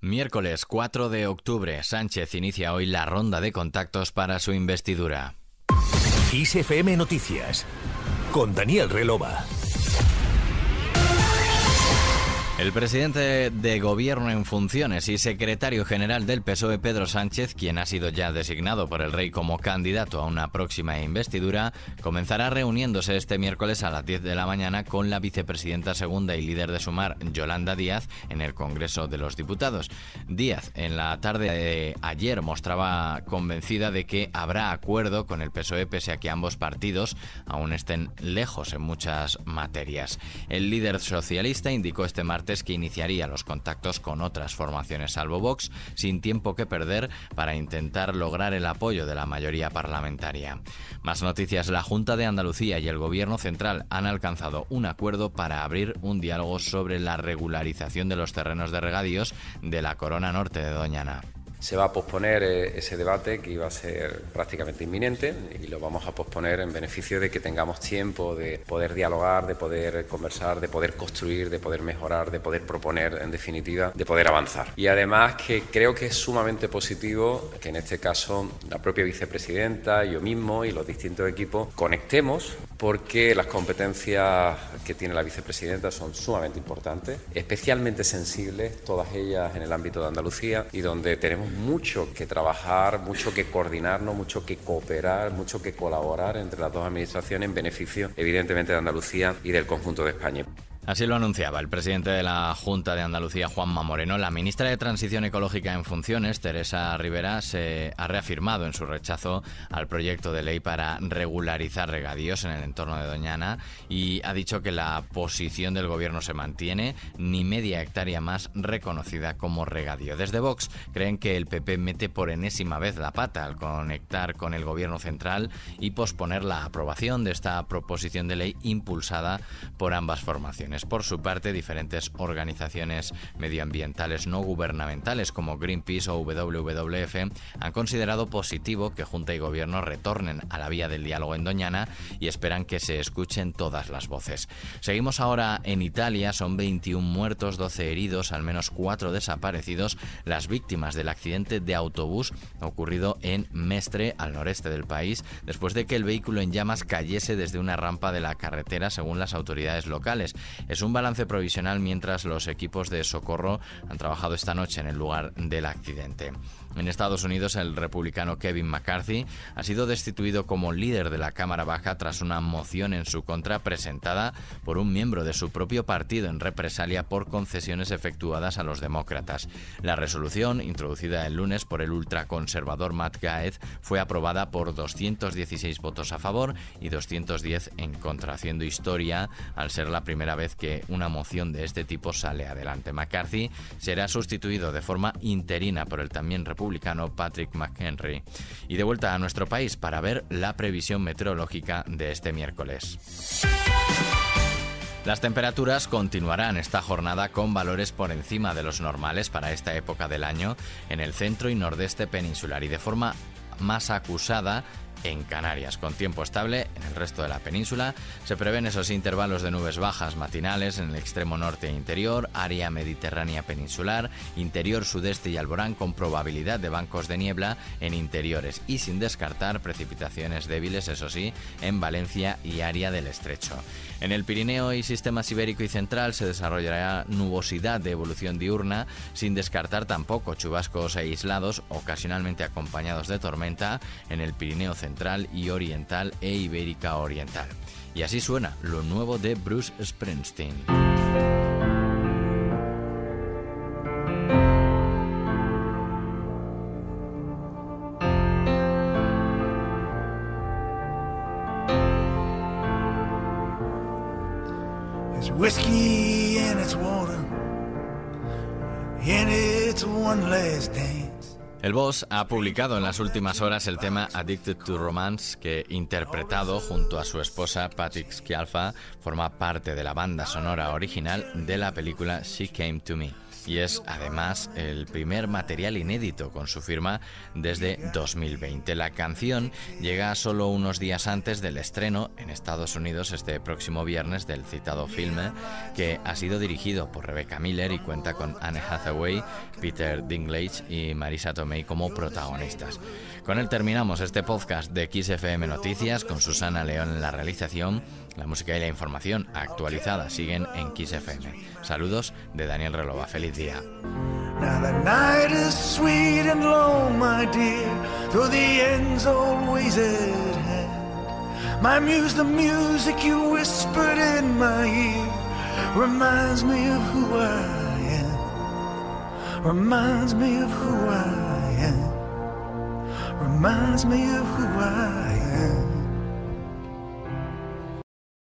Miércoles 4 de octubre, Sánchez inicia hoy la ronda de contactos para su investidura. ISFM Noticias con Daniel Relova. El presidente de Gobierno en funciones y secretario general del PSOE, Pedro Sánchez, quien ha sido ya designado por el rey como candidato a una próxima investidura, comenzará reuniéndose este miércoles a las 10 de la mañana con la vicepresidenta segunda y líder de Sumar, Yolanda Díaz, en el Congreso de los Diputados. Díaz, en la tarde de ayer, mostraba convencida de que habrá acuerdo con el PSOE pese a que ambos partidos aún estén lejos en muchas materias. El líder socialista indicó este martes que iniciaría los contactos con otras formaciones salvo Vox sin tiempo que perder para intentar lograr el apoyo de la mayoría parlamentaria. Más noticias, la Junta de Andalucía y el Gobierno Central han alcanzado un acuerdo para abrir un diálogo sobre la regularización de los terrenos de regadíos de la Corona Norte de Doñana se va a posponer eh, ese debate que iba a ser prácticamente inminente y lo vamos a posponer en beneficio de que tengamos tiempo de poder dialogar, de poder conversar, de poder construir, de poder mejorar, de poder proponer, en definitiva, de poder avanzar. Y además que creo que es sumamente positivo que en este caso la propia vicepresidenta, yo mismo y los distintos equipos conectemos porque las competencias que tiene la vicepresidenta son sumamente importantes, especialmente sensibles, todas ellas en el ámbito de Andalucía y donde tenemos mucho que trabajar, mucho que coordinarnos, mucho que cooperar, mucho que colaborar entre las dos administraciones en beneficio, evidentemente, de Andalucía y del conjunto de España. Así lo anunciaba el presidente de la Junta de Andalucía, Juanma Moreno. La ministra de Transición Ecológica en funciones, Teresa Rivera, se ha reafirmado en su rechazo al proyecto de ley para regularizar regadíos en el entorno de Doñana y ha dicho que la posición del gobierno se mantiene, ni media hectárea más reconocida como regadío. Desde Vox creen que el PP mete por enésima vez la pata al conectar con el gobierno central y posponer la aprobación de esta proposición de ley impulsada por ambas formaciones. Por su parte, diferentes organizaciones medioambientales no gubernamentales como Greenpeace o WWF han considerado positivo que Junta y Gobierno retornen a la vía del diálogo en Doñana y esperan que se escuchen todas las voces. Seguimos ahora en Italia, son 21 muertos, 12 heridos, al menos 4 desaparecidos, las víctimas del accidente de autobús ocurrido en Mestre, al noreste del país, después de que el vehículo en llamas cayese desde una rampa de la carretera según las autoridades locales. Es un balance provisional mientras los equipos de socorro han trabajado esta noche en el lugar del accidente. En Estados Unidos, el republicano Kevin McCarthy ha sido destituido como líder de la Cámara Baja tras una moción en su contra presentada por un miembro de su propio partido en represalia por concesiones efectuadas a los demócratas. La resolución, introducida el lunes por el ultraconservador Matt Gaetz, fue aprobada por 216 votos a favor y 210 en contra, haciendo historia al ser la primera vez que una moción de este tipo sale adelante. McCarthy será sustituido de forma interina por el también republicano republicano Patrick McHenry. Y de vuelta a nuestro país para ver la previsión meteorológica de este miércoles. Las temperaturas continuarán esta jornada con valores por encima de los normales para esta época del año en el centro y nordeste peninsular y de forma más acusada en Canarias. Con tiempo estable en el resto de la península, se prevén esos intervalos de nubes bajas matinales en el extremo norte e interior, área mediterránea peninsular, interior sudeste y alborán con probabilidad de bancos de niebla en interiores y sin descartar precipitaciones débiles, eso sí, en Valencia y área del estrecho. En el Pirineo y sistema ibérico y central se desarrollará nubosidad de evolución diurna, sin descartar tampoco chubascos aislados, ocasionalmente acompañados de tormenta, en el Pirineo central Central y Oriental e Ibérica Oriental. Y así suena lo nuevo de Bruce Springsteen. Whiskey and it's water, and it's one last. El Boss ha publicado en las últimas horas el tema Addicted to Romance, que interpretado junto a su esposa Patrick Scialfa forma parte de la banda sonora original de la película She Came to Me. Y es además el primer material inédito con su firma desde 2020. La canción llega solo unos días antes del estreno en Estados Unidos este próximo viernes del citado filme que ha sido dirigido por Rebecca Miller y cuenta con Anne Hathaway, Peter Dinklage y Marisa Tomei como protagonistas. Con él terminamos este podcast de XFM Noticias con Susana León en la realización. La música y la información actualizada siguen en XFM. Saludos de Daniel Relova. Feliz día. Now the night is sweet and long, my dear, though the end's always at hand. My muse, the music you whispered in my ear, reminds me of who I am. Reminds me of who I am. Reminds me of who I am.